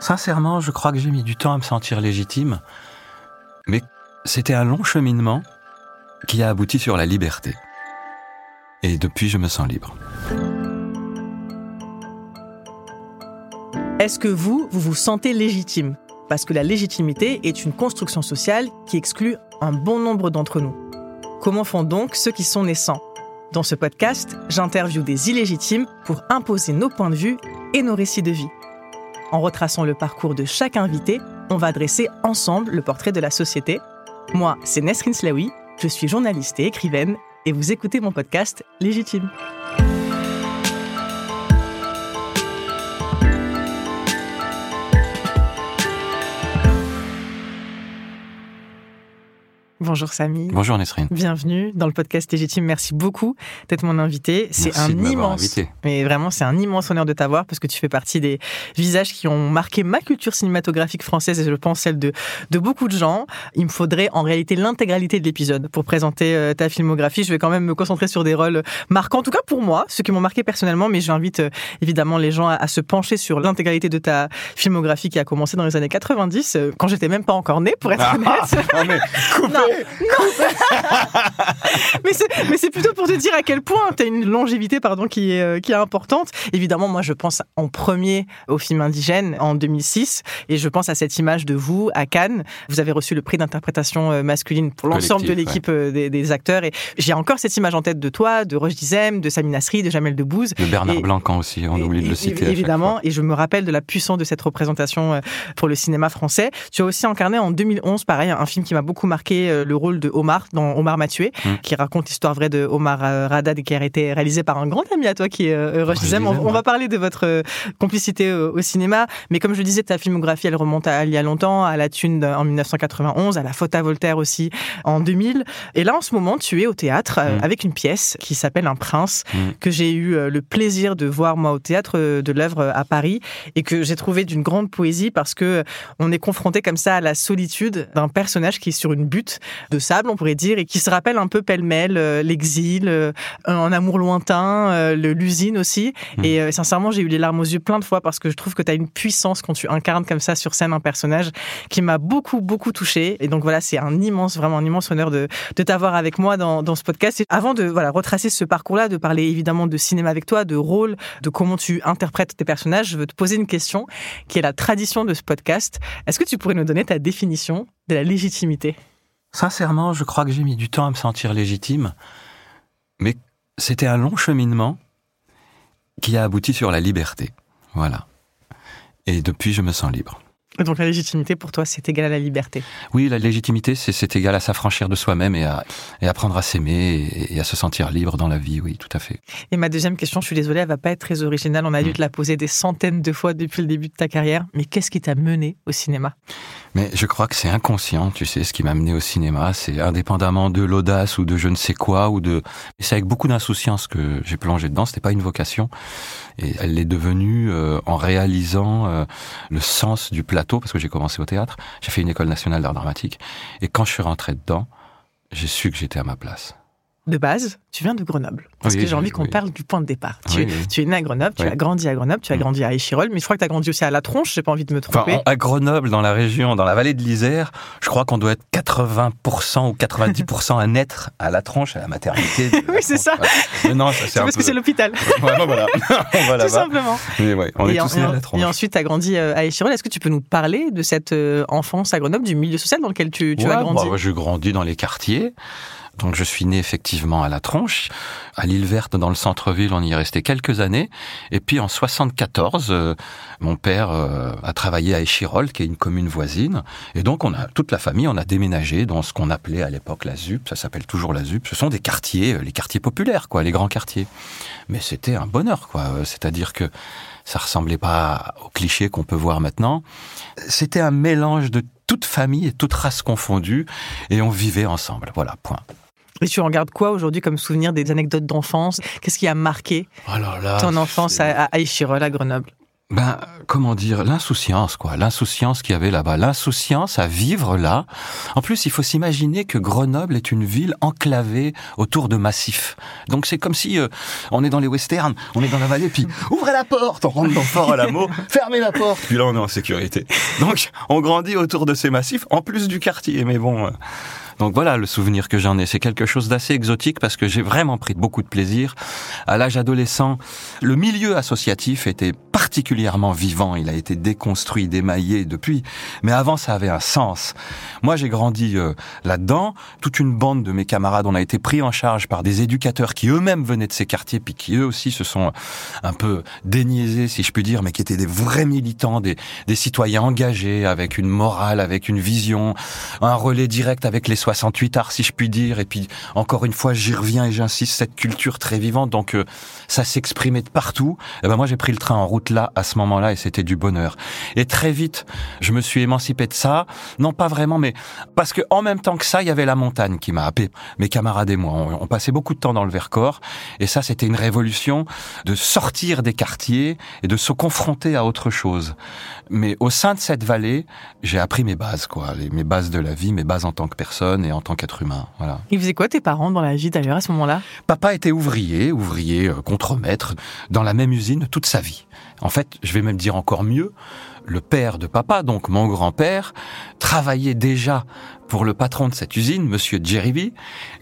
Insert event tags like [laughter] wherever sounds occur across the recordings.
Sincèrement, je crois que j'ai mis du temps à me sentir légitime, mais c'était un long cheminement qui a abouti sur la liberté. Et depuis, je me sens libre. Est-ce que vous, vous vous sentez légitime? Parce que la légitimité est une construction sociale qui exclut un bon nombre d'entre nous. Comment font donc ceux qui sont naissants? Dans ce podcast, j'interviewe des illégitimes pour imposer nos points de vue et nos récits de vie. En retraçant le parcours de chaque invité, on va dresser ensemble le portrait de la société. Moi, c'est Nesrin Slaoui, je suis journaliste et écrivaine, et vous écoutez mon podcast Légitime. Bonjour Samy. Bonjour Nesrine. Bienvenue dans le podcast Légitime. Merci beaucoup d'être mon invité. C'est un de immense, invité. mais vraiment c'est un immense honneur de t'avoir parce que tu fais partie des visages qui ont marqué ma culture cinématographique française et je pense celle de de beaucoup de gens. Il me faudrait en réalité l'intégralité de l'épisode pour présenter euh, ta filmographie. Je vais quand même me concentrer sur des rôles marquants, en tout cas pour moi, ceux qui m'ont marqué personnellement. Mais j'invite euh, évidemment les gens à, à se pencher sur l'intégralité de ta filmographie qui a commencé dans les années 90, euh, quand j'étais même pas encore née, pour être honnête. Mais [laughs] coupez Non, [laughs] mais c'est mais c'est plutôt pour te dire à quel point tu as une longévité pardon qui est euh, qui est importante. Évidemment, moi je pense en premier au film indigène en 2006 et je pense à cette image de vous à Cannes. Vous avez reçu le prix d'interprétation euh, masculine pour l'ensemble de l'équipe euh, des, des acteurs et j'ai encore cette image en tête de toi, de Roche Dizem, de Sami Nasri, de Jamel Debbouze. De Bernard Et- Blancan aussi, on Et- oublie de le citer. Évidemment, et je me rappelle de la puissance de cette représentation pour le cinéma français. Tu as aussi incarné en 2011, pareil, un film qui m'a beaucoup marqué, le rôle de Omar dans Omar m'a tué, Mm. qui raconte l'histoire vraie de Omar euh, Radad et qui a été réalisé par un grand ami à toi qui est euh, Dizem. On, va parler de votre euh, complicité euh, au cinéma, mais comme je le disais, ta filmographie, elle remonte à il y a longtemps, à La Thune en 1991, à La Faute à Voltaire aussi en 2000. Et là, en ce moment, tu es au théâtre euh, Mm. avec une pièce qui s'appelle Un prince, Mm. que j'ai eu euh, le plaisir de voir moi au théâtre euh, de l'œuvre euh, à Paris et que j'ai trouvé d'une grande poésie parce que euh, on est confronté comme ça à la solitude d'un personnage qui est sur une butte de sable, on pourrait dire, et qui se rappelle un peu pêle-mêle euh, l'exil, euh, un amour lointain, euh, l'usine aussi. Mm. Et sincèrement, j'ai eu les larmes aux yeux plein de fois parce que je trouve que tu as une puissance quand tu incarnes comme ça sur scène un personnage qui m'a beaucoup, beaucoup touché. Et donc voilà, c'est un immense, vraiment un immense honneur de, de t'avoir avec moi dans, dans ce podcast. Et avant de voilà, retracer ce parcours-là, de parler évidemment de cinéma avec toi, de rôle, de comment tu interprètes tes personnages, je veux te poser une question qui est la tradition de ce podcast. Est-ce que tu pourrais nous donner ta définition de la légitimité? Sincèrement, je crois que j'ai mis du temps à me sentir légitime, mais c'était un long cheminement qui a abouti sur la liberté. Voilà. Et depuis, je me sens libre. Et Donc la légitimité pour toi, c'est égal à la liberté. Oui, la légitimité, c'est égal à s'affranchir de soi-même et à et apprendre à s'aimer et, et à se sentir libre dans la vie, oui, tout à fait. Et ma deuxième question, je suis désolée, elle va pas être très originale. On a dû Mm. te la poser des centaines de fois depuis le début de ta carrière. Mais qu'est-ce qui t'a mené au cinéma? Mais je crois que c'est inconscient, tu sais, ce qui m'a amené au cinéma, c'est indépendamment de l'audace ou de je ne sais quoi ou de, c'est avec beaucoup d'insouciance que j'ai plongé dedans. C'était pas une vocation, et elle l'est devenue euh, en réalisant euh, le sens du plateau, parce que j'ai commencé au théâtre. J'ai fait une école nationale d'art dramatique, et quand je suis rentré dedans, j'ai su que j'étais à ma place. De base, tu viens de Grenoble. Parce Oui, que j'ai envie qu'on oui. parle du point de départ. Tu, Oui, es, oui. tu es né à Grenoble, tu as grandi à Grenoble, tu as Mm. grandi à Échirol, mais je crois que tu as grandi aussi à La Tronche, j'ai pas envie de me Enfin, tromper. en- à Grenoble, dans la région, dans la vallée de l'Isère, je crois qu'on doit être 80% ou 90% à naître à la tronche, à la maternité. [laughs] Oui, c'est ça. Mais non, ça [laughs] c'est parce peu... que c'est l'hôpital, voilà. [laughs] on va tout simplement. Mais ouais, on est et, en- tous nés à la tronche. et ensuite, tu as grandi euh, à Échirol. Est-ce que tu peux nous parler de cette euh, enfance à Grenoble, du milieu social dans lequel tu, tu Ouais, as grandi? bah, ouais, je grandis dans les quartiers. Donc je suis né effectivement à La Tronche, à l'île verte dans le centre-ville, on y est resté quelques années. Et puis en 74, euh, mon père euh, a travaillé à Échirol, qui est une commune voisine. Et donc on a toute la famille, on a déménagé dans ce qu'on appelait à l'époque la ZUP, ça s'appelle toujours la ZUP. Ce sont des quartiers, euh, les quartiers populaires, quoi, les grands quartiers. Mais c'était un bonheur, quoi. C'est-à-dire que ça ressemblait pas aux clichés qu'on peut voir maintenant. C'était un mélange de toute famille et toute race confondue, et on vivait ensemble. Voilà, point. Et tu regardes quoi aujourd'hui comme souvenir des anecdotes d'enfance? Qu'est-ce qui a marqué oh là ton enfance à, à Échirol, à Grenoble? Ben, comment dire, l'insouciance, quoi. L'insouciance qu'il y avait là-bas. L'insouciance à vivre là. En plus, il faut s'imaginer que Grenoble est une ville enclavée autour de massifs. Donc c'est comme si euh, on est dans les westerns, on est dans la vallée, puis [laughs] ouvrez la porte, on rentre dans Fort à l'amour, fermez la porte, puis là on est en sécurité. Donc on grandit autour de ces massifs, en plus du quartier. Mais bon, euh, donc voilà le souvenir que j'en ai. C'est quelque chose d'assez exotique parce que j'ai vraiment pris beaucoup de plaisir. À l'âge adolescent, le milieu associatif était particulièrement vivant. Il a été déconstruit, démaillé depuis. Mais avant, ça avait un sens. Moi, j'ai grandi euh, là-dedans. Toute une bande de mes camarades, on a été pris en charge par des éducateurs qui eux-mêmes venaient de ces quartiers, puis qui eux aussi se sont un peu déniaisés, si je puis dire, mais qui étaient des vrais militants, des, citoyens engagés, avec une morale, avec une vision, un relais direct avec les 68 arts, si je puis dire. Et puis, encore une fois, j'y reviens et j'insiste, cette culture très vivante. Donc, euh, ça s'exprimait de partout. Et ben moi, j'ai pris le train en route là, à ce moment-là, et c'était du bonheur. Et très vite, je me suis émancipé de ça. Non, pas vraiment, mais parce que en même temps que ça, il y avait la montagne qui m'a happé. Mes camarades et moi, on, passait beaucoup de temps dans le Vercors. Et ça, c'était une révolution de sortir des quartiers et de se confronter à autre chose. Mais au sein de cette vallée, j'ai appris mes bases, quoi. Mes bases de la vie, mes bases en tant que personne et en tant qu'être humain. Voilà. Ils faisaient quoi tes parents dans la vie d'ailleurs à ce moment-là? Papa était ouvrier, ouvrier euh, contremaître dans la même usine toute sa vie. En fait, je vais même dire encore mieux, le père de papa, donc mon grand-père, travaillait déjà pour le patron de cette usine, Monsieur Djeribi,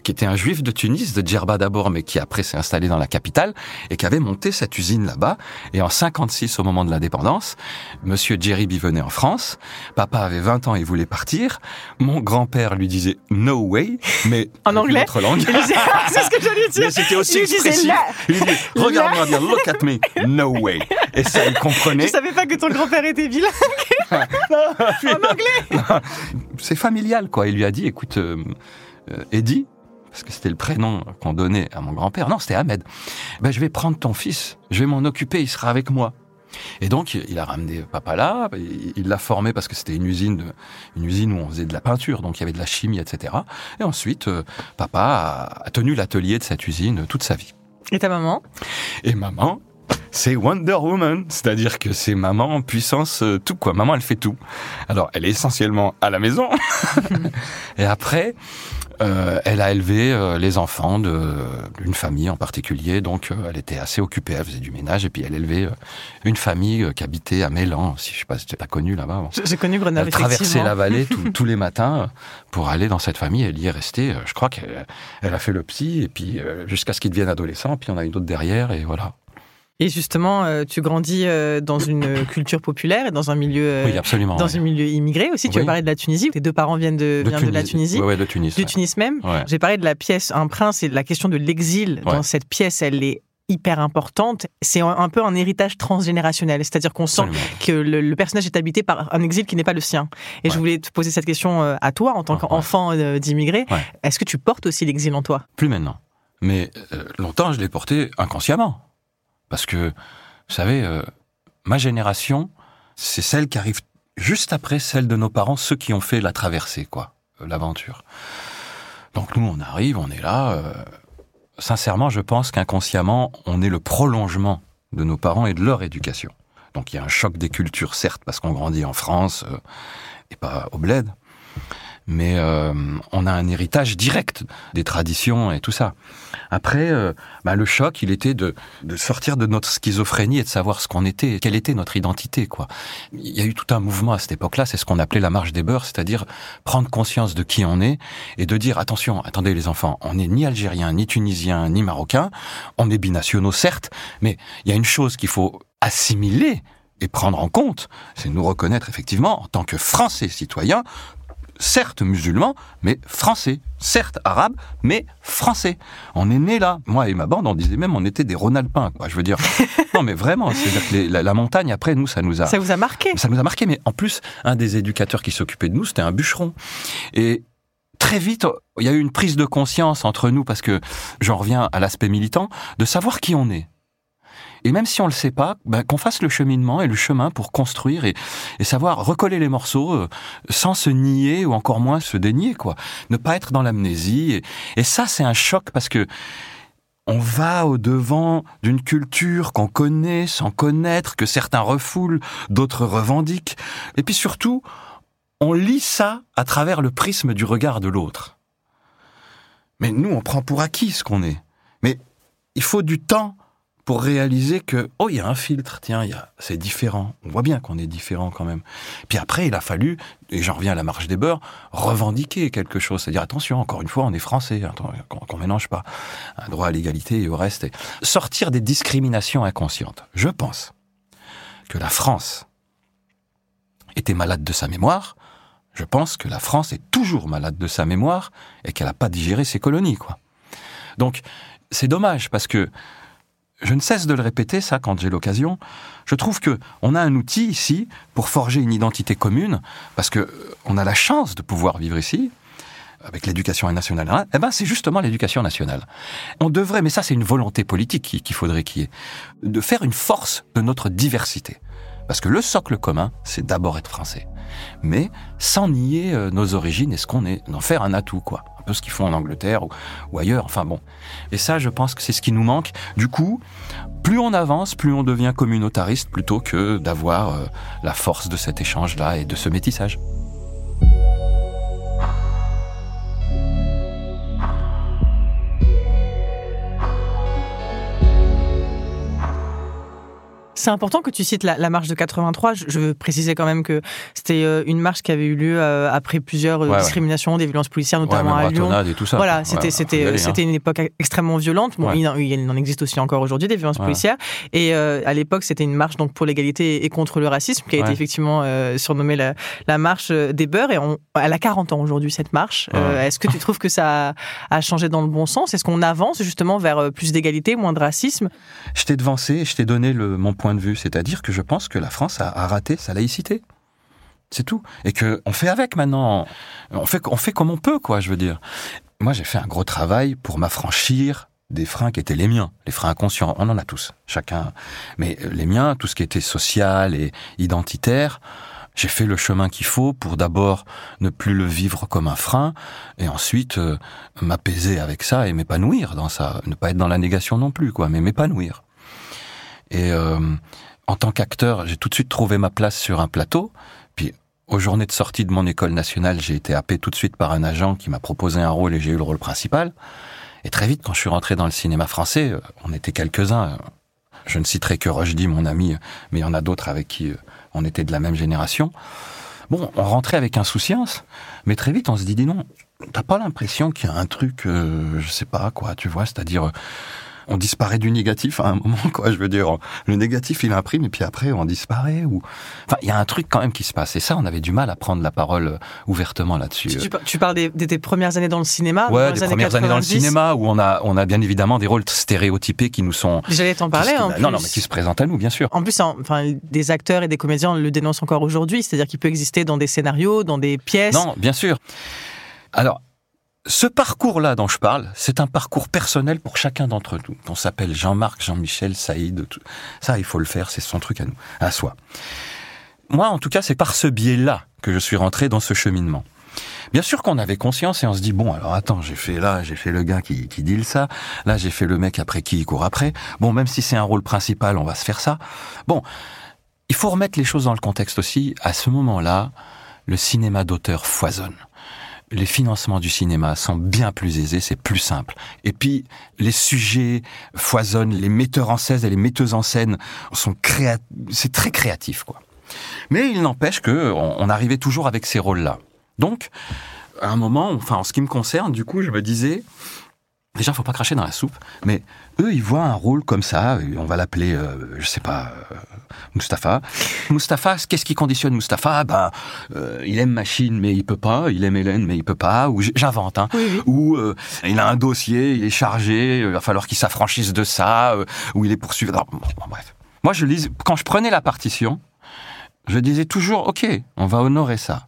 qui était un juif de Tunis, de Djerba d'abord, mais qui après s'est installé dans la capitale, et qui avait monté cette usine là-bas. Et en 56, au moment de l'indépendance, Monsieur Djeribi venait en France. Papa avait 20 ans et voulait partir. Mon grand-père lui disait no way, mais [laughs] en anglais, autre langue. [laughs] C'est ce que j'allais dire. Mais c'était aussi expressif. Il lui dit, regarde-moi bien, look at me, no way. Et ça, il comprenait. Je savais pas que ton grand-père était bilingue. [laughs] en anglais. C'est familial, quoi. Il lui a dit, écoute, euh, euh, Eddie, parce que c'était le prénom qu'on donnait à mon grand-père. Non, c'était Ahmed. Ben, je vais prendre ton fils, je vais m'en occuper, il sera avec moi. Et donc, il a ramené papa là, il l'a formé parce que c'était une usine, une usine où on faisait de la peinture, donc il y avait de la chimie, etc. Et ensuite, euh, papa a, tenu l'atelier de cette usine toute sa vie. Et ta maman? Et maman, c'est Wonder Woman, c'est-à-dire que c'est maman en puissance tout quoi. Maman, elle fait tout. Alors, elle est essentiellement à la maison. [laughs] et après, euh, elle a élevé euh, les enfants d'une famille en particulier, donc euh, elle était assez occupée, elle faisait du ménage et puis elle élevait une famille qui habitait à Mélan, si je sais pas si tu as connu là-bas. J'ai connu Grenoble. Elle traversait la vallée [laughs] tous les matins pour aller dans cette famille. Elle y est restée. Je crois qu'elle a fait le psy et puis jusqu'à ce qu'il devienne adolescent. Puis on a une autre derrière et voilà. Et justement, euh, tu grandis euh, dans une culture populaire et dans un milieu, euh, oui, absolument, dans un milieu immigré aussi. Tu as parlé de la Tunisie. Tes deux parents viennent de, de, viennent de la Tunisie. Oui, de Tunis. Du Tunis même. J'ai parlé de la pièce Un prince et de la question de l'exil dans cette pièce. Elle est hyper importante. C'est un peu un héritage transgénérationnel, c'est-à-dire qu'on sent que le, personnage est habité par un exil qui n'est pas le sien. Et je voulais te poser cette question à toi, en tant qu'enfant d'immigré. Est-ce que tu portes aussi l'exil en toi? Plus maintenant. Mais longtemps, je l'ai porté inconsciemment. Parce que, vous savez, euh, ma génération, c'est celle qui arrive juste après celle de nos parents, ceux qui ont fait la traversée, quoi, euh, l'aventure. Donc nous, on arrive, on est là. Euh, sincèrement, je pense qu'inconsciemment, on est le prolongement de nos parents et de leur éducation. Donc il y a un choc des cultures, certes, parce qu'on grandit en France et pas au bled mais euh, on a un héritage direct des traditions et tout ça. Après, euh, bah, le choc, il était de, sortir de notre schizophrénie et de savoir ce qu'on était, quelle était notre identité. quoi. Il y a eu tout un mouvement à cette époque-là, c'est ce qu'on appelait la marche des beurs, c'est-à-dire prendre conscience de qui on est et de dire attention, attendez les enfants, on n'est ni algérien, ni tunisien, ni marocain, on est binationaux certes, mais il y a une chose qu'il faut assimiler et prendre en compte, c'est nous reconnaître effectivement en tant que Français citoyens certes musulmans, mais français. Certes arabes, mais français. On est né là. Moi et ma bande, on disait même on était des Ronalpins. Je veux dire. [laughs] non, mais vraiment, c'est la, la, montagne, après, nous, ça nous a. Ça vous a marqué. Ça nous a marqué, mais en plus, un des éducateurs qui s'occupait de nous, c'était un bûcheron. Et très vite, il y a eu une prise de conscience entre nous, parce que j'en reviens à l'aspect militant, de savoir qui on est. Et même si on le sait pas, ben, qu'on fasse le cheminement et le chemin pour construire et, et savoir recoller les morceaux euh, sans se nier ou encore moins se dénier, quoi. Ne pas être dans l'amnésie. Et, et ça, c'est un choc parce que on va au devant d'une culture qu'on connaît sans connaître, que certains refoulent, d'autres revendiquent. Et puis surtout, on lit ça à travers le prisme du regard de l'autre. Mais nous, on prend pour acquis ce qu'on est. Mais il faut du temps pour réaliser que oh il y a un filtre tiens y a c'est différent. On voit bien qu'on est différent quand même. Puis après il a fallu et j'en reviens à la marche des beurs revendiquer quelque chose. C'est-à-dire attention encore une fois on est français qu'on mélange pas un droit à l'égalité et au reste. Sortir des discriminations inconscientes. Je pense que la France était malade de sa mémoire. Je pense que la France est toujours malade de sa mémoire et qu'elle n'a pas digéré ses colonies quoi. Donc c'est dommage parce que je ne cesse de le répéter, ça, quand j'ai l'occasion. Je trouve que on a un outil ici pour forger une identité commune, parce que euh, on a la chance de pouvoir vivre ici avec l'éducation nationale. Eh ben, c'est justement l'éducation nationale. On devrait, mais ça, c'est une volonté politique qu'il faudrait qu'il y ait, de faire une force de notre diversité. Parce que le socle commun, c'est d'abord être français. Mais sans nier euh, nos origines et ce qu'on est, d'en faire un atout, quoi ce qu'ils font en Angleterre ou, ailleurs. Enfin bon. Et ça, je pense que c'est ce qui nous manque. Du coup, plus on avance, plus on devient communautariste plutôt que d'avoir euh, la force de cet échange-là et de ce métissage. C'est important que tu cites la, marche de 83. Je, veux préciser quand même que c'était euh, une marche qui avait eu lieu euh, après plusieurs euh, discriminations, des violences policières, notamment à Lyon. Et tout ça. Voilà, c'était c'était hein. c'était une époque extrêmement violente. Bon, il, en existe aussi encore aujourd'hui des violences policières. Et à l'époque, c'était une marche donc pour l'égalité et contre le racisme qui a été effectivement surnommée la, la, marche des beurs. Et on, elle a 40 ans aujourd'hui cette marche. Est-ce que tu trouves que ça a, changé dans le bon sens? Est-ce qu'on avance justement vers plus d'égalité, moins de racisme? Je t'ai devancé, je t'ai donné le, mon point de vue. C'est-à-dire que je pense que la France a, raté sa laïcité. C'est tout. Et que on fait avec maintenant. On fait, on fait comme on peut, quoi, je veux dire. Moi, j'ai fait un gros travail pour m'affranchir des freins qui étaient les miens, les freins inconscients. On en a tous, chacun. Mais les miens, tout ce qui était social et identitaire, j'ai fait le chemin qu'il faut pour d'abord ne plus le vivre comme un frein et ensuite euh, m'apaiser avec ça et m'épanouir dans ça. Ne pas être dans la négation non plus, quoi, mais m'épanouir. Et euh, en tant qu'acteur, j'ai tout de suite trouvé ma place sur un plateau. Puis aux journées de sortie de mon école nationale, j'ai été happé tout de suite par un agent qui m'a proposé un rôle et j'ai eu le rôle principal. Et très vite, quand je suis rentré dans le cinéma français, euh, on était quelques-uns. Je ne citerai que Rochdy, mon ami, mais il y en a d'autres avec qui euh, on était de la même génération. Bon, on rentrait avec insouciance, mais très vite on se dit, dis non, t'as pas l'impression qu'il y a un truc, euh, je sais pas quoi, tu vois, c'est-à-dire on disparaît du négatif à un moment, quoi. Je veux dire, le négatif, il imprime et puis après, on disparaît. Ou enfin, il y a un truc quand même qui se passe. Et ça, on avait du mal à prendre la parole euh, ouvertement là-dessus. Tu, parles des, tes premières années dans le cinéma Ouais, des premières années dans le cinéma où on a, on a bien évidemment des rôles stéréotypés qui nous sont. J'allais t'en parler. en non, non, mais qui se présentent à nous, bien sûr. En plus, enfin, des acteurs et des comédiens le dénoncent encore aujourd'hui. C'est-à-dire qu'il peut exister dans des scénarios, dans des pièces. Non, bien sûr. Alors, ce parcours-là dont je parle, c'est un parcours personnel pour chacun d'entre nous. On s'appelle Jean-Marc, Jean-Michel, Saïd. Tout. Ça, il faut le faire, c'est son truc à nous, à soi. Moi, en tout cas, c'est par ce biais-là que je suis rentré dans ce cheminement. Bien sûr qu'on avait conscience et on se dit bon alors attends j'ai fait là j'ai fait le gars qui qui dit ça là j'ai fait le mec après qui il court après bon même si c'est un rôle principal on va se faire ça bon il faut remettre les choses dans le contexte aussi à ce moment-là le cinéma d'auteur foisonne les financements du cinéma sont bien plus aisés, c'est plus simple. Et puis, les sujets foisonnent, les metteurs en scène et les metteuses en scène sont créatifs, c'est très créatif, quoi. Mais il n'empêche que on, arrivait toujours avec ces rôles-là. Donc, à un moment, enfin, en ce qui me concerne, du coup, je me disais, Déjà, faut pas cracher dans la soupe, mais eux, ils voient un rôle comme ça, on va l'appeler, euh, je sais pas, euh, Mustapha. Mustapha, qu'est-ce qui conditionne Mustapha? Ben, euh, il aime machine, mais il peut pas. Il aime Hélène, mais il peut pas. Ou j'invente, hein. Ou euh, il a un dossier, il est chargé, il va falloir qu'il s'affranchisse de ça. ou il est poursuivi. bon, bref. Moi, je lis quand je prenais la partition, je disais toujours, ok, on va honorer ça,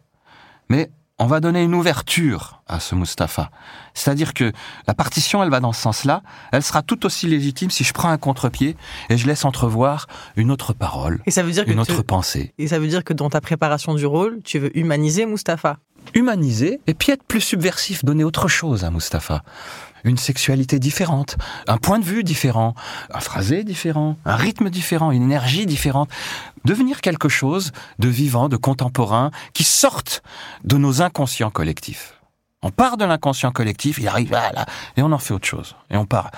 mais on va donner une ouverture à ce Mustapha. C'est-à-dire que la partition, elle va dans ce sens-là, elle sera tout aussi légitime si je prends un contre-pied et je laisse entrevoir une autre parole, et ça veut dire une que autre tu- pensée. Et ça veut dire que dans ta préparation du rôle, tu veux humaniser Mustapha. Humaniser et puis être plus subversif, donner autre chose à Mustapha. Une sexualité différente, un point de vue différent, un phrasé différent, un rythme différent, une énergie différente. Devenir quelque chose de vivant, de contemporain, qui sorte de nos inconscients collectifs. On part de l'inconscient collectif, il arrive là, là, et on en fait autre chose. Et on part.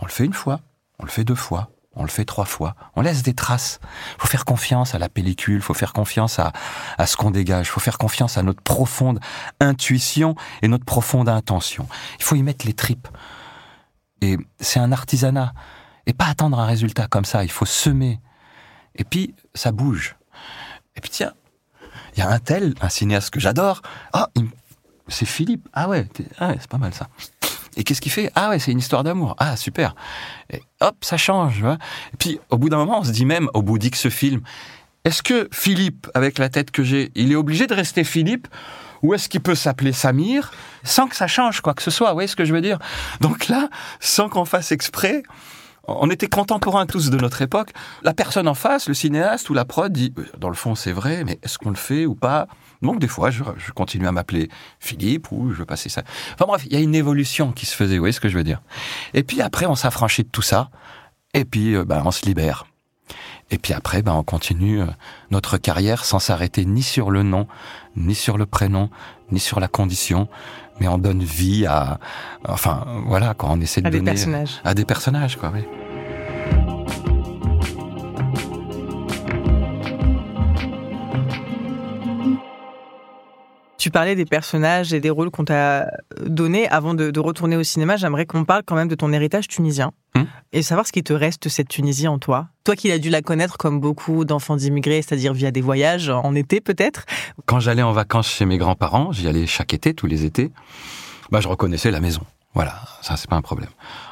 On le fait une fois, on le fait deux fois, on le fait trois fois. On laisse des traces. faut faire confiance à la pellicule, faut faire confiance à, à ce qu'on dégage, faut faire confiance à notre profonde intuition et notre profonde intention. Il faut y mettre les tripes. Et c'est un artisanat. Et pas attendre un résultat comme ça, il faut semer. Et puis, ça bouge. Et puis tiens, il y a un tel, un cinéaste que j'adore. Ah, c'est Philippe. Ah ah ouais, c'est pas mal ça. Et qu'est-ce qu'il fait? Ah ouais, c'est une histoire d'amour. Ah super. Et hop, ça change. Et puis au bout d'un moment, on se dit même, au bout d'X film, est-ce que Philippe, avec la tête que j'ai, il est obligé de rester Philippe? Ou est-ce qu'il peut s'appeler Samir sans que ça change quoi que ce soit? Vous voyez ce que je veux dire? Donc là, sans qu'on fasse exprès, on était contemporains tous de notre époque. La personne en face, le cinéaste ou la prod dit, euh, dans le fond c'est vrai, mais est-ce qu'on le fait ou pas? Donc des fois, je, continue à m'appeler Philippe ou je veux passer ça. Enfin bref, il y a une évolution qui se faisait, vous voyez ce que je veux dire Et puis après, on s'affranchit de tout ça, et puis euh, ben, on se libère. Et puis après, ben, on continue euh, notre carrière sans s'arrêter ni sur le nom, ni sur le prénom, ni sur la condition, mais on donne vie à, enfin voilà, quand on essaie de À des donner personnages. à des personnages, quoi. Oui. Tu parlais des personnages et des rôles qu'on t'a donnés. Avant de, de retourner au cinéma, j'aimerais qu'on parle quand même de ton héritage tunisien Hmm. et savoir ce qui te reste de cette Tunisie en toi. Toi qui as dû la connaître comme beaucoup d'enfants d'immigrés, c'est-à-dire via des voyages en été peut-être. Quand j'allais en vacances chez mes grands-parents, j'y allais chaque été, tous les étés, bah, je reconnaissais la maison. Voilà, ça c'est pas un problème.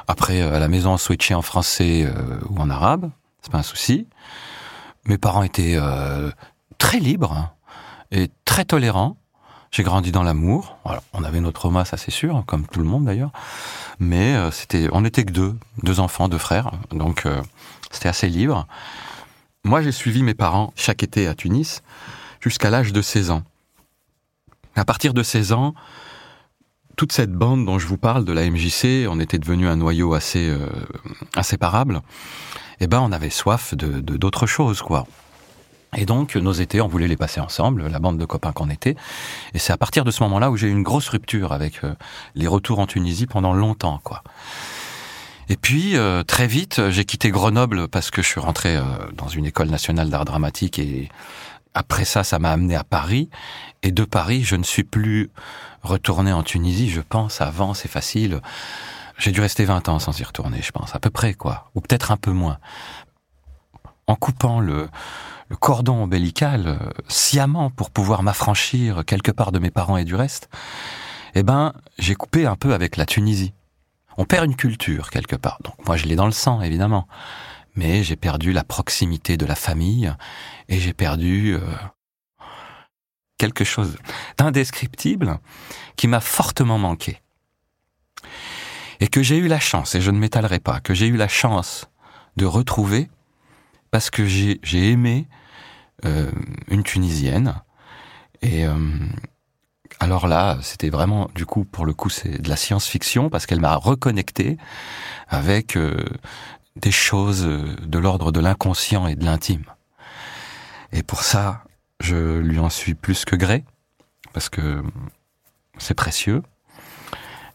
Après, euh, à la maison, on switchait en français euh, ou en arabe, c'est pas un souci. Mes parents étaient euh, très libres hein, et très tolérants. J'ai grandi dans l'amour. On avait notre trauma, ça c'est sûr, comme tout le monde d'ailleurs. Mais euh, c'était, on n'était que deux, deux enfants, deux frères, donc euh, c'était assez libre. Moi, j'ai suivi mes parents chaque été à Tunis jusqu'à l'âge de 16 ans. À partir de 16 ans, toute cette bande dont je vous parle de la MJC, on était devenu un noyau assez euh, inséparable. Eh ben, on avait soif de- d'autres choses, quoi. Et donc, nos étés, on voulait les passer ensemble, la bande de copains qu'on était. Et c'est à partir de ce moment-là où j'ai eu une grosse rupture avec euh, les retours en Tunisie pendant longtemps, quoi. Et puis, euh, très vite, j'ai quitté Grenoble parce que je suis rentré euh, dans une école nationale d'art dramatique et après ça, ça m'a amené à Paris. Et de Paris, je ne suis plus retourné en Tunisie, je pense. Avant, c'est facile. J'ai dû rester 20 ans sans y retourner, je pense. À peu près, quoi. Ou peut-être un peu moins. En coupant le, cordon ombilical euh, sciemment pour pouvoir m'affranchir quelque part de mes parents et du reste, eh ben, j'ai coupé un peu avec la Tunisie. On perd une culture quelque part. Donc moi, je l'ai dans le sang, évidemment. Mais j'ai perdu la proximité de la famille et j'ai perdu euh, quelque chose d'indescriptible qui m'a fortement manqué. Et que j'ai eu la chance, et je ne m'étalerai pas, que j'ai eu la chance de retrouver parce que j'ai aimé une Tunisienne. Et euh, alors là, c'était vraiment, du coup, pour le coup, c'est de la science-fiction parce qu'elle m'a reconnecté avec euh, des choses euh, de l'ordre de l'inconscient et de l'intime. Et pour ça, je lui en suis plus que gré parce que c'est précieux.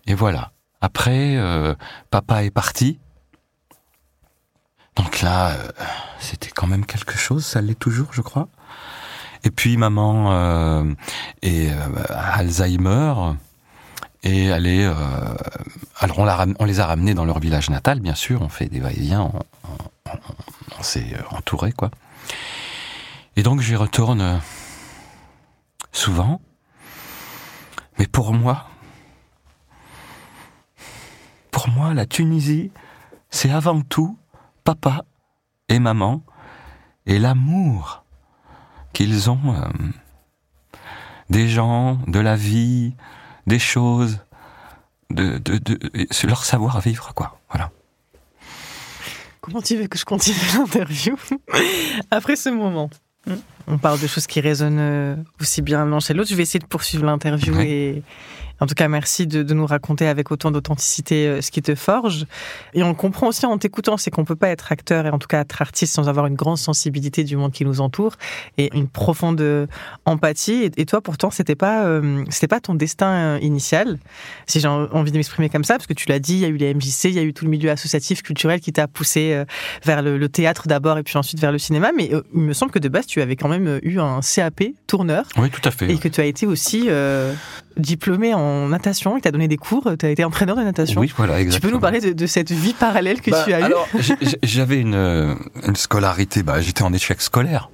Et voilà. Après, euh, papa est parti. Donc là, euh, c'était quand même quelque chose, ça l'est toujours, je crois. Et puis maman euh, est euh, Alzheimer. Et aller, euh, alors on, les a ramenés dans leur village natal, bien sûr. On fait des va-et-vient, on, on, s'est entouré, quoi. Et donc j'y retourne souvent. Mais pour moi, pour moi, la Tunisie, c'est avant tout papa et maman et l'amour qu'ils ont euh, des gens, de la vie, des choses, de, de, de, c'est leur savoir-vivre, quoi. Voilà. Comment tu veux que je continue [laughs] l'interview après ce moment? On parle de choses qui résonnent aussi bien l'un chez l'autre. Je vais essayer de poursuivre l'interview et en tout cas merci de, de nous raconter avec autant d'authenticité euh, ce qui te forge. Et on le comprend aussi en t'écoutant, c'est qu'on peut pas être acteur et en tout cas être artiste sans avoir une grande sensibilité du monde qui nous entoure et une profonde euh, empathie. Et, toi pourtant c'était pas euh, c'était pas ton destin euh, initial. Si j'ai en- envie de m'exprimer comme ça, parce que tu l'as dit, il y a eu les MJC, il y a eu tout le milieu associatif culturel qui t'a poussé vers le, le théâtre d'abord et puis ensuite vers le cinéma. Mais il me semble que de base, tu avais quand même eu un CAP tourneur Oui, tout à fait. et que tu as été aussi euh, diplômé en natation tu as donné des cours, tu as été entraîneur de natation. Oui, voilà, Tu exactement. peux nous parler de, de cette vie parallèle que Bah, tu as eue alors, [laughs] j'avais une, euh, une scolarité, bah, j'étais en échec scolaire.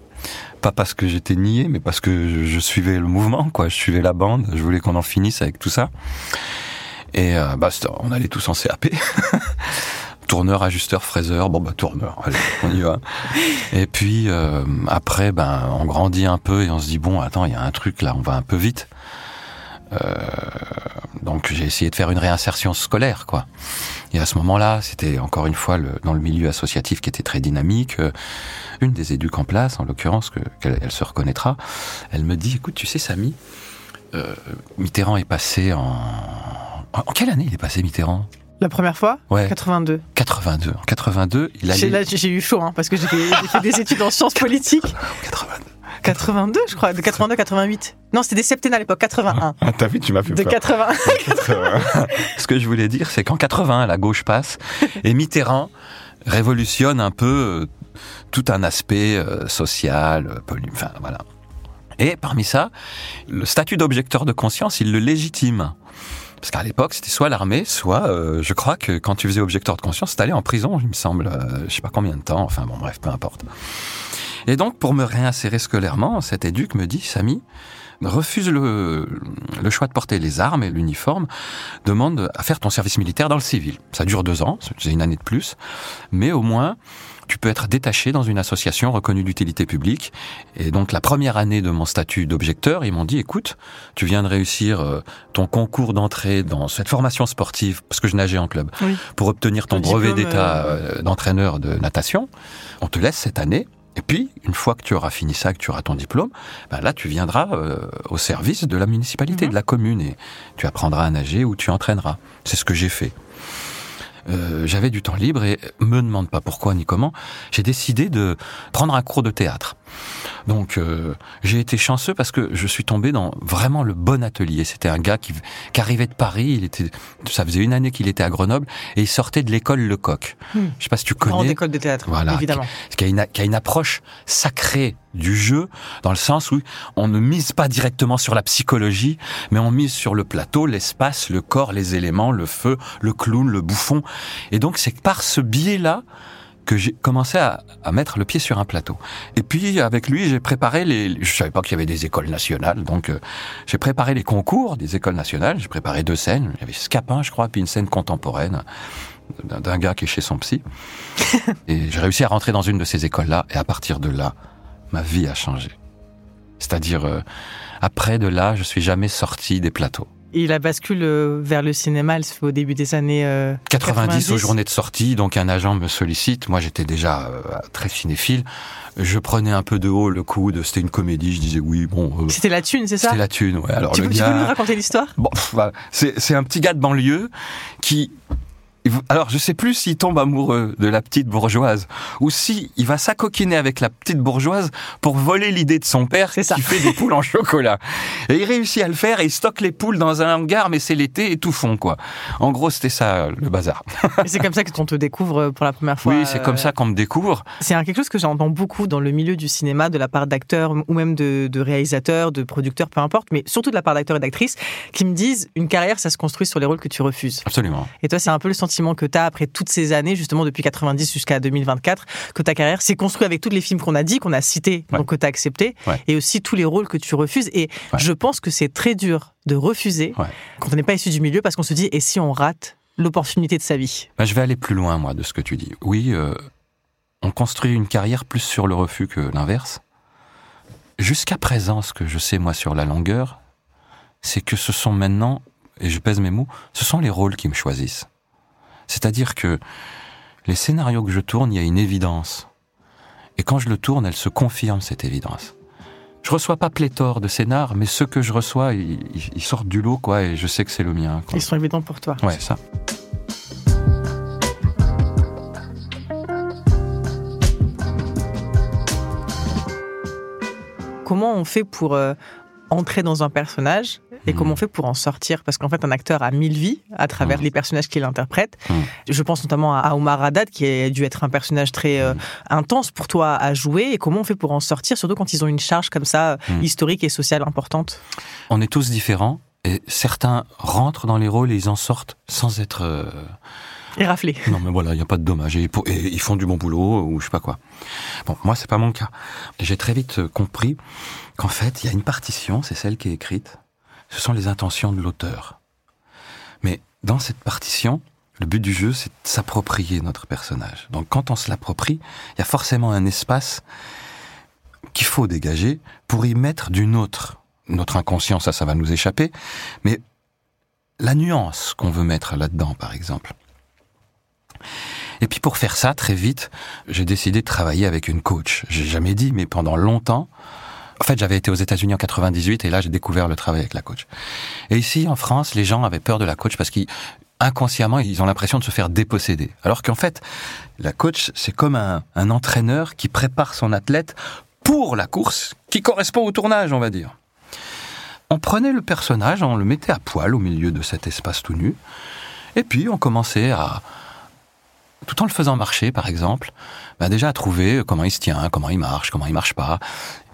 Pas parce que j'étais niais, mais parce que je, je suivais le mouvement, quoi. Je suivais la bande, je voulais qu'on en finisse avec tout ça. Et euh, bah, on allait tous en CAP. [laughs] tourneur, ajusteur, fraiseur. Bon, bah, tourneur, allez, on y va. Et puis, euh, après, ben, on grandit un peu et on se dit, bon, attends, il y a un truc là, on va un peu vite. Euh, donc, j'ai essayé de faire une réinsertion scolaire, quoi. Et à ce moment-là, c'était encore une fois le, dans le milieu associatif qui était très dynamique. euh, Une des éduques en place, en l'occurrence, que- qu'elle elle se reconnaîtra, elle me dit, écoute, tu sais, Samy, euh, Mitterrand est passé en... En quelle année il est passé Mitterrand? La première fois? Ouais. 82. 82. En 82, il J'ai- allait... Là, j'ai eu chaud hein, parce que j'ai fait, j'ai fait des études en sciences politiques. [laughs] 82. 82, je crois, de 82 à 88. Non, c'était des septennats à l'époque, 81. Ah, t'as vu, tu m'as fait De 80. [laughs] Ce que je voulais dire, c'est qu'en 80, la gauche passe [laughs] et Mitterrand révolutionne un peu euh, tout un aspect euh, social, euh, poli- enfin voilà. Et parmi ça, le statut d'objecteur de conscience, il le légitime. Parce qu'à l'époque, c'était soit l'armée, soit, euh, je crois que quand tu faisais objecteur de conscience, t'allais en prison, il me semble, euh, je sais pas combien de temps, enfin bon, bref, peu importe. Et donc, pour me réinsérer scolairement, cet éduc me dit, Samy, refuse le, le choix de porter les armes et l'uniforme, demande à faire ton service militaire dans le civil. Ça dure deux ans, c'est une année de plus, mais au moins, tu peux être détaché dans une association reconnue d'utilité publique. Et donc, la première année de mon statut d'objecteur, ils m'ont dit, écoute, tu viens de réussir euh, ton concours d'entrée dans cette formation sportive, parce que je nageais en club, Oui. pour obtenir ton brevet d'état euh, euh, d'entraîneur de natation. On te laisse cette année. Et puis, une fois que tu auras fini ça, que tu auras ton diplôme, ben là, tu viendras euh, au service de la municipalité, Mhm. de la commune, et tu apprendras à nager ou tu entraîneras. C'est ce que j'ai fait. Euh, J'avais du temps libre et me demande pas pourquoi ni comment, j'ai décidé de prendre un cours de théâtre. Donc euh, j'ai été chanceux parce que je suis tombé dans vraiment le bon atelier. C'était un gars qui, qui arrivait de Paris, il était, ça faisait une année qu'il était à Grenoble et il sortait de l'école Lecoq. Hmm. Je sais pas si tu Grande connais école de théâtre, Voilà. évidemment. qui a, une, qui a une approche sacrée du jeu, dans le sens où on ne mise pas directement sur la psychologie, mais on mise sur le plateau, l'espace, le corps, les éléments, le feu, le clown, le bouffon. Et donc c'est par ce biais-là que j'ai commencé à, à mettre le pied sur un plateau. Et puis avec lui, j'ai préparé les. Je savais pas qu'il y avait des écoles nationales, donc euh, j'ai préparé les concours des écoles nationales. J'ai préparé deux scènes. Il y avait Scapin, je crois, puis une scène contemporaine d'un d'un gars qui est chez son psy. [laughs] Et j'ai réussi à rentrer dans une de ces écoles-là, et à partir de là, ma vie a changé. C'est-à-dire, euh, après de là, je suis jamais sorti des plateaux. Et la bascule euh, vers le cinéma, elle se fait au début des années euh, 90, aux journées de sortie, donc un agent me sollicite. Moi, j'étais déjà euh, très cinéphile. Je prenais un peu de haut le coude. C'était une comédie. Je disais oui, bon. euh, C'était la thune, c'est ça c'était la thune. Ouais. Alors tu, le peux, tu peux nous raconter l'histoire? Bon, voilà. c'est un petit gars de banlieue qui alors, je sais plus s'il tombe amoureux de la petite bourgeoise ou si il va s'acoquiner avec la petite bourgeoise pour voler l'idée de son père qui fait des poules en chocolat. Et il réussit à le faire et il stocke les poules dans un hangar, mais c'est l'été et tout fond, quoi. En gros, c'était ça, le bazar. c'est comme ça qu'on te découvre pour la première fois. Oui, c'est comme ça qu'on me découvre. C'est quelque chose que j'entends beaucoup dans le milieu du cinéma, de la part d'acteurs ou même de, de réalisateurs, de producteurs, peu importe, mais surtout de la part d'acteurs et d'actrices, qui me disent une carrière, ça se construit sur les rôles que tu refuses. Absolument. Et toi, c'est un peu le sentiment que tu as après toutes ces années, justement depuis 90 jusqu'à 2024, que ta carrière s'est construite avec tous les films qu'on a dit, qu'on a cités, donc que tu as accepté, et aussi tous les rôles que tu refuses. Et je pense que c'est très dur de refuser quand on n'est pas issu du milieu parce qu'on se dit, et si on rate l'opportunité de sa vie? Bah, Je vais aller plus loin, moi, de ce que tu dis. Oui, euh, on construit une carrière plus sur le refus que l'inverse. Jusqu'à présent, ce que je sais, moi, sur la longueur, c'est que ce sont maintenant et je pèse mes mots, ce sont les rôles qui me choisissent. C'est-à-dire que les scénarios que je tourne, il y a une évidence. Et quand je le tourne, elle se confirme, cette évidence. Je reçois pas pléthore de scénars, mais ceux que je reçois, ils, sortent du lot, quoi, et je sais que c'est le mien. Ils sont évidents pour toi. Ouais, ça. Comment on fait pour euh, entrer dans un personnage et comment on hmm. fait pour en sortir? Parce qu'en fait, un acteur a mille vies à travers hmm. les personnages qu'il interprète. Hmm. Je pense notamment à Omar Haddad, qui a dû être un personnage très euh, intense pour toi à jouer. Et comment on fait pour en sortir, surtout quand ils ont une charge comme ça, historique et sociale importante? On est tous différents. Et certains rentrent dans les rôles et ils en sortent sans être... Euh... Éraflés. Non, mais voilà, il n'y a pas de dommage. Et, ils font du bon boulot ou je sais pas quoi. Bon, moi, c'est pas mon cas. J'ai très vite euh, compris qu'en fait, il y a une partition, c'est celle qui est écrite, ce sont les intentions de l'auteur. Mais dans cette partition, le but du jeu, c'est de s'approprier notre personnage. Donc quand on se l'approprie, il y a forcément un espace qu'il faut dégager pour y mettre d'une autre. Notre inconscient, ça, ça va nous échapper. Mais la nuance qu'on veut mettre là-dedans, par exemple. Et puis pour faire ça, très vite, j'ai décidé de travailler avec une coach. J'ai jamais dit, mais pendant longtemps, en fait, j'avais été aux États-Unis en 98 et là, j'ai découvert le travail avec la coach. Et ici, en France, les gens avaient peur de la coach parce qu'inconsciemment, ils ont l'impression de se faire déposséder. Alors qu'en fait, la coach, c'est comme un, un entraîneur qui prépare son athlète pour la course qui correspond au tournage, on va dire. On prenait le personnage, on le mettait à poil au milieu de cet espace tout nu, et puis on commençait à, tout en le faisant marcher, par exemple, bah déjà à trouver comment il se tient, comment il marche, comment il marche pas,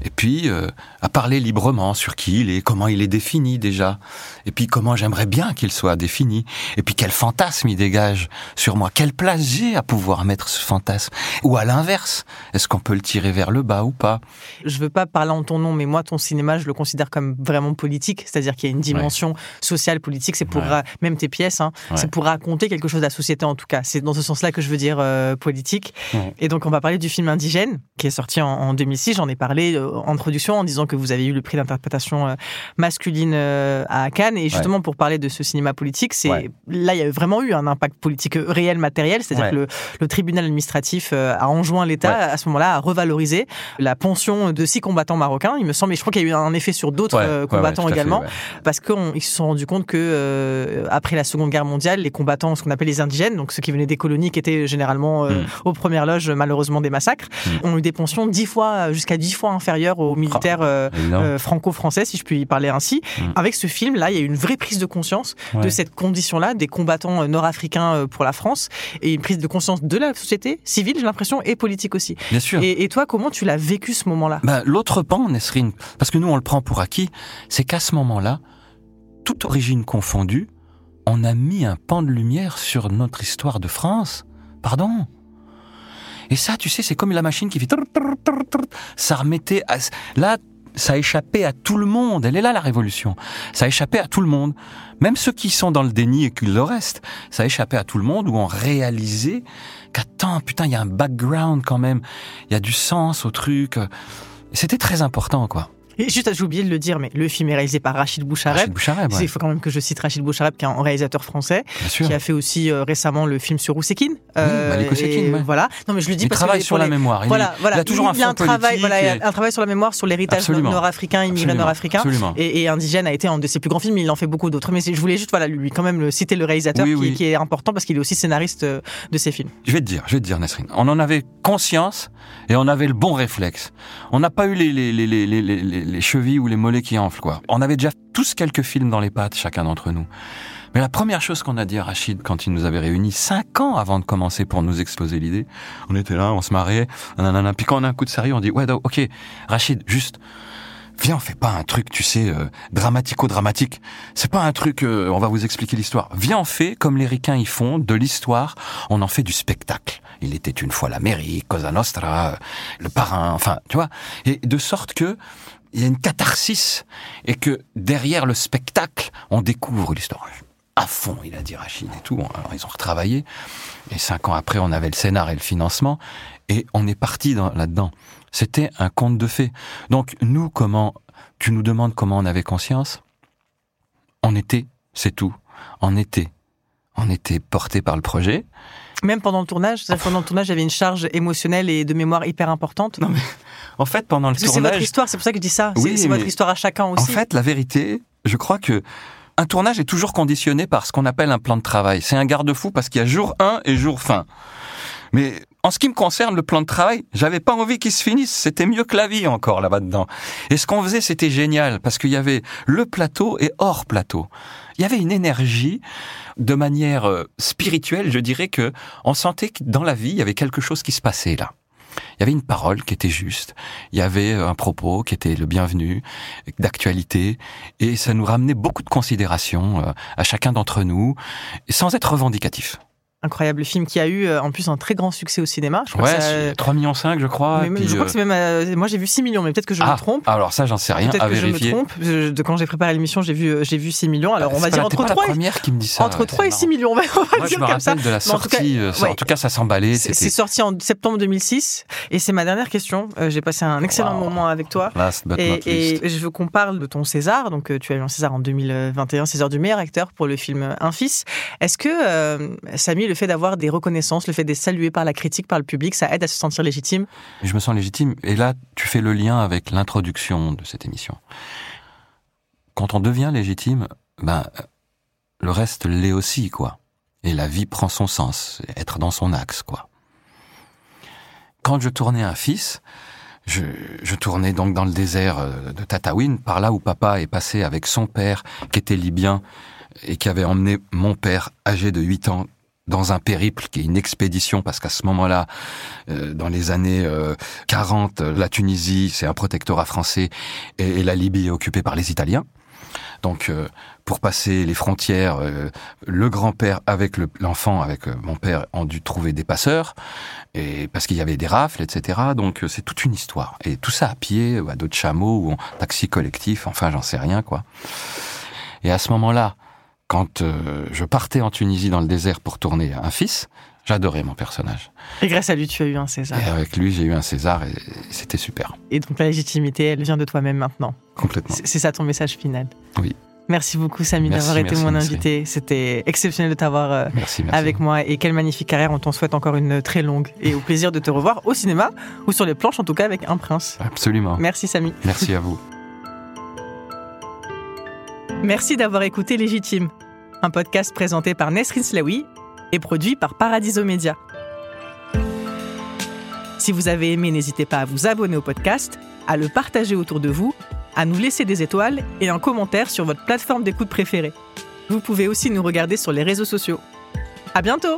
et puis euh, à parler librement sur qui il est, comment il est défini déjà, et puis comment j'aimerais bien qu'il soit défini, et puis quel fantasme il dégage sur moi, quelle place j'ai à pouvoir mettre ce fantasme, ou à l'inverse, est-ce qu'on peut le tirer vers le bas ou pas? Je veux pas parler en ton nom, mais moi ton cinéma, je le considère comme vraiment politique, c'est-à-dire qu'il y a une dimension sociale politique, c'est pour même tes pièces, hein, c'est pour raconter quelque chose de la société en tout cas, c'est dans ce sens-là que je veux dire euh, politique, et donc on va parler du film Indigène qui est sorti en, en 2006, j'en ai parlé euh, en introduction en disant que vous avez eu le prix d'interprétation euh, masculine euh, à Cannes. Et justement, pour parler de ce cinéma politique, c'est là, il y a vraiment eu un impact politique réel, matériel. C'est-à-dire que le, tribunal administratif a enjoint l'État à ce moment-là à revaloriser la pension de six combattants marocains. Il me semble, et je crois qu'il y a eu un effet sur d'autres combattants également, parce qu'ils se sont rendus compte que après la Seconde Guerre mondiale, les combattants, ce qu'on appelle les indigènes, donc ceux qui venaient des colonies, qui étaient généralement mm. aux premières loges, malheureusement des massacres, mm. ont eu des pensions dix fois, jusqu'à dix fois inférieures aux militaires euh, euh, franco-français, si je puis y parler ainsi. Mm. Avec ce film-là, il y a une vraie prise de conscience de cette condition-là, des combattants euh, nord-africains pour la France, et une prise de conscience de la société civile, j'ai l'impression, et politique aussi. Bien sûr. Et, toi, comment tu l'as vécu ce moment-là? Bah, L'autre pan, Nesrine, parce que nous, on le prend pour acquis, c'est qu'à ce moment-là, toute origine confondue, on a mis un pan de lumière sur notre histoire de France. Pardon? Et ça, tu sais, c'est comme la machine qui fait... Ça remettait... Là, ça a échappé à tout le monde. Elle est là, la révolution. Ça a échappé à tout le monde. Même ceux qui sont dans le déni et qui le restent. Ça a échappé à tout le monde où on réalisait qu'attends, putain, il y a un background quand même. Il y a du sens au truc. C'était très important, quoi. Et juste, j'ai oublié de le dire, mais le film est réalisé par Rachid Bouchareb. Rachid Bouchareb, ouais. Il faut quand même que je cite Rachid Bouchareb, qui est un réalisateur français, qui a fait aussi euh, récemment le film sur Ousekine. Malik Ousekine, et ouais. Voilà. Non, mais je le dis Il parce travaille que sur la mémoire. Il, Voilà, voilà. il a toujours un il y a fond un travail, voilà, et- un travail sur la mémoire, sur l'héritage nord-africain, immigré nord-africain. Et, et Indigène a été un de ses plus grands films. Il en fait beaucoup d'autres. Mais je voulais juste, voilà, lui quand même le, citer le réalisateur, Oui, qui, oui. qui est important parce qu'il est aussi scénariste euh, de ces films. Je vais te dire, je vais te dire, Nasrine. On en avait conscience et on avait le bon réflexe. On n'a pas eu les, les, les, les, les, les, les chevilles ou les mollets qui enflent, quoi. On avait déjà tous quelques films dans les pattes, chacun d'entre nous. Mais la première chose qu'on a dit à Rachid quand il nous avait réunis, cinq ans avant de commencer pour nous exposer l'idée, on était là, on se marrait, nanana. Puis quand on a un coup de sérieux, on dit, ouais, ok, Rachid, juste, viens, on fait pas un truc, tu sais, euh, dramatico-dramatique. C'est pas un truc, euh, on va vous expliquer l'histoire. Viens, on fait comme les ricains y font, de l'histoire, on en fait du spectacle. Il était une fois l'Amérique, Cosa Nostra, euh, le parrain, enfin, tu vois. Et de sorte que, il y a une catharsis, et que derrière le spectacle, on découvre l'histoire. À fond, il a dit Rachid et tout. Alors, ils ont retravaillé. Et cinq ans après, on avait le scénar et le financement. Et on est parti dans- là-dedans. C'était un conte de fées. Donc, nous, comment, tu nous demandes comment on avait conscience? On était, c'est tout. On était. On était porté par le projet. Même pendant le tournage, pendant le tournage, avait une charge émotionnelle et de mémoire hyper importante. Non, mais en fait, pendant le que c'est votre tournage, histoire, c'est pour ça que je dis ça. C'est- Oui, c'est votre histoire à chacun aussi. En fait, la vérité, je crois que un tournage est toujours conditionné par ce qu'on appelle un plan de travail. C'est un garde-fou parce qu'il y a jour 1 et jour fin. Mais en ce qui me concerne, le plan de travail, j'avais pas envie qu'il se finisse. C'était mieux que la vie encore là-bas dedans. Et ce qu'on faisait, c'était génial parce qu'il y avait le plateau et hors plateau. Il y avait une énergie de manière euh, spirituelle, je dirais que on sentait que dans la vie, il y avait quelque chose qui se passait là. Il y avait une parole qui était juste, il y avait un propos qui était le bienvenu, d'actualité, et ça nous ramenait beaucoup de considération euh, à chacun d'entre nous, sans être revendicatif. Incroyable film qui a eu euh, en plus un très grand succès au cinéma. Je crois Ouais, que ça- c'est 3 millions 5, je crois. mais puis, je crois euh, que c'est même. euh, moi, j'ai vu 6 millions, mais peut-être que je ah, me trompe. Alors ça, j'en sais rien, Peut-être que je me trompe. Je- de quand j'ai préparé l'émission, j'ai vu, euh, j'ai vu 6 millions. Alors, on C'est va dire la- entre t'es pas 3 la et, première qui me dit ça. entre ouais, 3 et c'est 6 millions. On va, on Moi, je dire me comme ça. de la Mais en tout cas, sortie. ouais. En tout cas, ça s'emballait. C'est sorti en septembre 2006 et c'est ma dernière question. J'ai passé un excellent Wow. moment avec toi. last but not Et, least. et je veux qu'on parle de ton César. Donc, tu as eu un César en 2021, César du meilleur acteur pour le film Un fils. Est-ce que, Samy, le fait d'avoir des reconnaissances, le fait d'être salué par la critique, par le public, ça aide à se sentir légitime Je me sens légitime. Et là, tu fais le lien avec l'introduction de cette émission. Quand on devient légitime, ben, le reste l'est aussi, quoi. Et la vie prend son sens, être dans son axe, quoi. Quand je tournais un fils, je, je tournais donc dans le désert euh, de Tataouine, par là où papa est passé avec son père, qui était libyen, et qui avait emmené mon père, âgé de 8 ans, dans un périple qui est une expédition, parce qu'à ce moment-là, euh, dans les années euh, 40, euh, la Tunisie, c'est un protectorat français, et, la Libye est occupée par les Italiens. Donc, euh, pour passer les frontières, euh, le grand-père avec le- l'enfant, avec euh, mon père, ont dû trouver des passeurs, et parce qu'il y avait des rafles, etc. Donc, euh, c'est toute une histoire. Et tout ça à pied, ou à dos de chameau, ou en taxi collectif, enfin, j'en sais rien, quoi. Et à ce moment-là, quand euh, je partais en Tunisie dans le désert pour tourner un fils, j'adorais mon personnage. Et grâce à lui, tu as eu un César. Et avec lui, j'ai eu un César et c'était super. Et donc, la légitimité, elle vient de toi-même maintenant. Complètement. C'est ça ton message final. Oui. Merci beaucoup, Samy, d'avoir été merci, mon invité. C'était exceptionnel de t'avoir euh, avec moi. Et quelle magnifique carrière. On t'en souhaite encore une très longue. Et au plaisir de te revoir au cinéma ou sur les planches, en tout cas, avec un prince. Absolument. Merci, Samy. Merci à vous. Merci d'avoir écouté Légitime, un podcast présenté par Nesrin Slaoui et produit par Paradiso Média. Si vous avez aimé, n'hésitez pas à vous abonner au podcast, à le partager autour de vous, à nous laisser des étoiles et un commentaire sur votre plateforme d'écoute préférée. Vous pouvez aussi nous regarder sur les réseaux sociaux. À bientôt!